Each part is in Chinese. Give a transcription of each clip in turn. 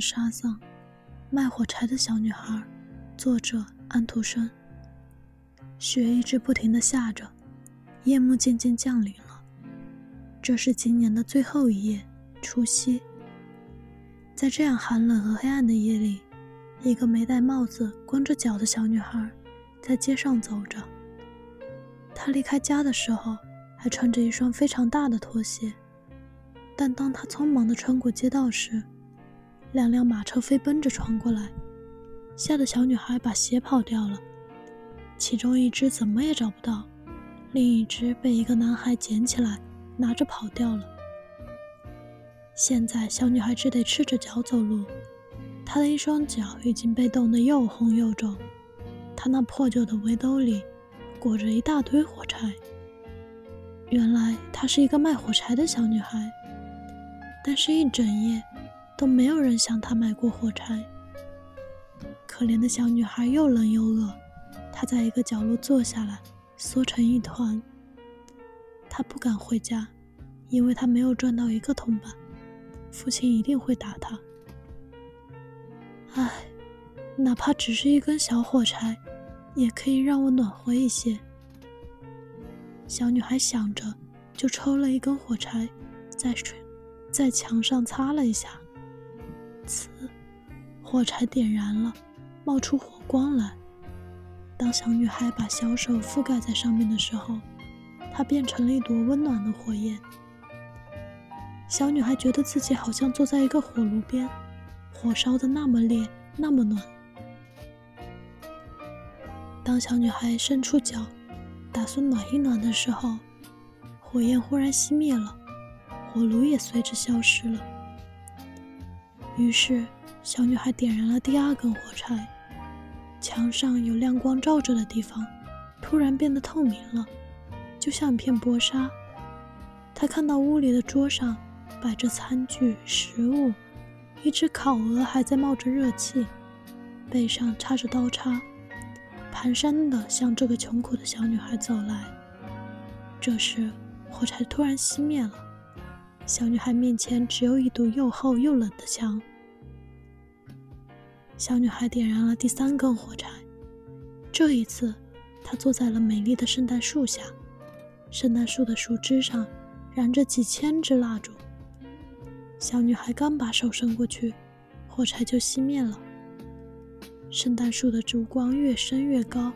沙丧，卖火柴的小女孩，作者安徒生。雪一直不停的下着，夜幕渐渐降临了。这是今年的最后一夜，除夕。在这样寒冷和黑暗的夜里，一个没戴帽子、光着脚的小女孩在街上走着。她离开家的时候还穿着一双非常大的拖鞋。但当他匆忙地穿过街道时，两辆马车飞奔着穿过来，吓得小女孩把鞋跑掉了。其中一只怎么也找不到，另一只被一个男孩捡起来，拿着跑掉了。现在小女孩只得赤着脚走路，她的一双脚已经被冻得又红又肿，她那破旧的围兜里裹着一大堆火柴。原来她是一个卖火柴的小女孩。但是，一整夜都没有人向她买过火柴。可怜的小女孩又冷又饿，她在一个角落坐下来，缩成一团。她不敢回家，因为她没有赚到一个铜板，父亲一定会打她。唉，哪怕只是一根小火柴，也可以让我暖和一些。小女孩想着，就抽了一根火柴，在水。在墙上擦了一下，呲，火柴点燃了，冒出火光来。当小女孩把小手覆盖在上面的时候，它变成了一朵温暖的火焰。小女孩觉得自己好像坐在一个火炉边，火烧的那么烈，那么暖。当小女孩伸出脚，打算暖一暖的时候，火焰忽然熄灭了。火炉也随之消失了。于是，小女孩点燃了第二根火柴。墙上有亮光照着的地方，突然变得透明了，就像一片薄纱。她看到屋里的桌上摆着餐具、食物，一只烤鹅还在冒着热气，背上插着刀叉，蹒跚地向这个穷苦的小女孩走来。这时，火柴突然熄灭了。小女孩面前只有一堵又厚又冷的墙。小女孩点燃了第三根火柴，这一次，她坐在了美丽的圣诞树下。圣诞树的树枝上燃着几千支蜡烛。小女孩刚把手伸过去，火柴就熄灭了。圣诞树的烛光越升越高，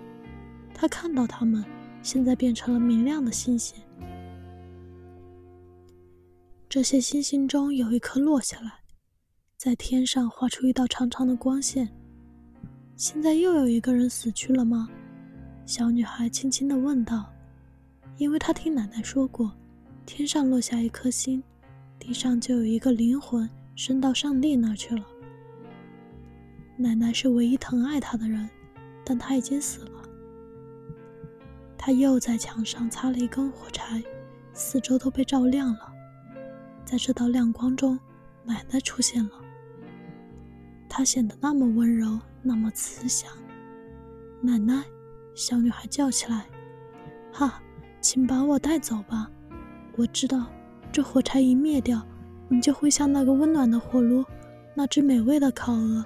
她看到它们现在变成了明亮的星星。这些星星中有一颗落下来，在天上画出一道长长的光线。现在又有一个人死去了吗？小女孩轻轻地问道。因为她听奶奶说过，天上落下一颗星，地上就有一个灵魂升到上帝那去了。奶奶是唯一疼爱她的人，但她已经死了。她又在墙上擦了一根火柴，四周都被照亮了。在这道亮光中，奶奶出现了。她显得那么温柔，那么慈祥。奶奶，小女孩叫起来：“哈，请把我带走吧！我知道，这火柴一灭掉，你就会像那个温暖的火炉，那只美味的烤鹅，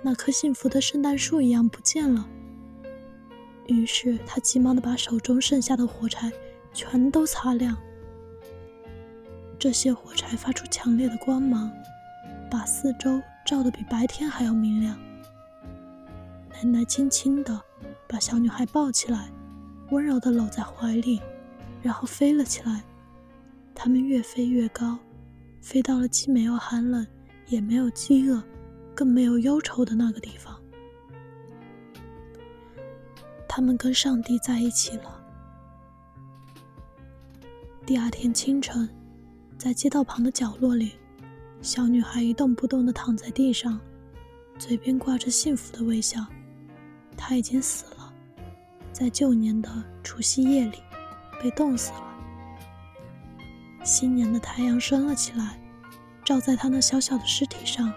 那棵幸福的圣诞树一样不见了。”于是，她急忙地把手中剩下的火柴全都擦亮。这些火柴发出强烈的光芒，把四周照得比白天还要明亮。奶奶轻轻地把小女孩抱起来，温柔地搂在怀里，然后飞了起来。他们越飞越高，飞到了既没有寒冷，也没有饥饿，更没有忧愁的那个地方。他们跟上帝在一起了。第二天清晨。在街道旁的角落里，小女孩一动不动地躺在地上，嘴边挂着幸福的微笑。她已经死了，在旧年的除夕夜里被冻死了。新年的太阳升了起来，照在她那小小的尸体上，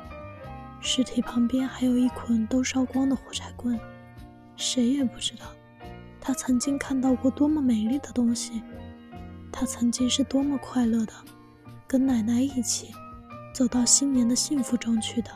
尸体旁边还有一捆都烧光的火柴棍。谁也不知道，她曾经看到过多么美丽的东西，她曾经是多么快乐的。跟奶奶一起走到新年的幸福中去的。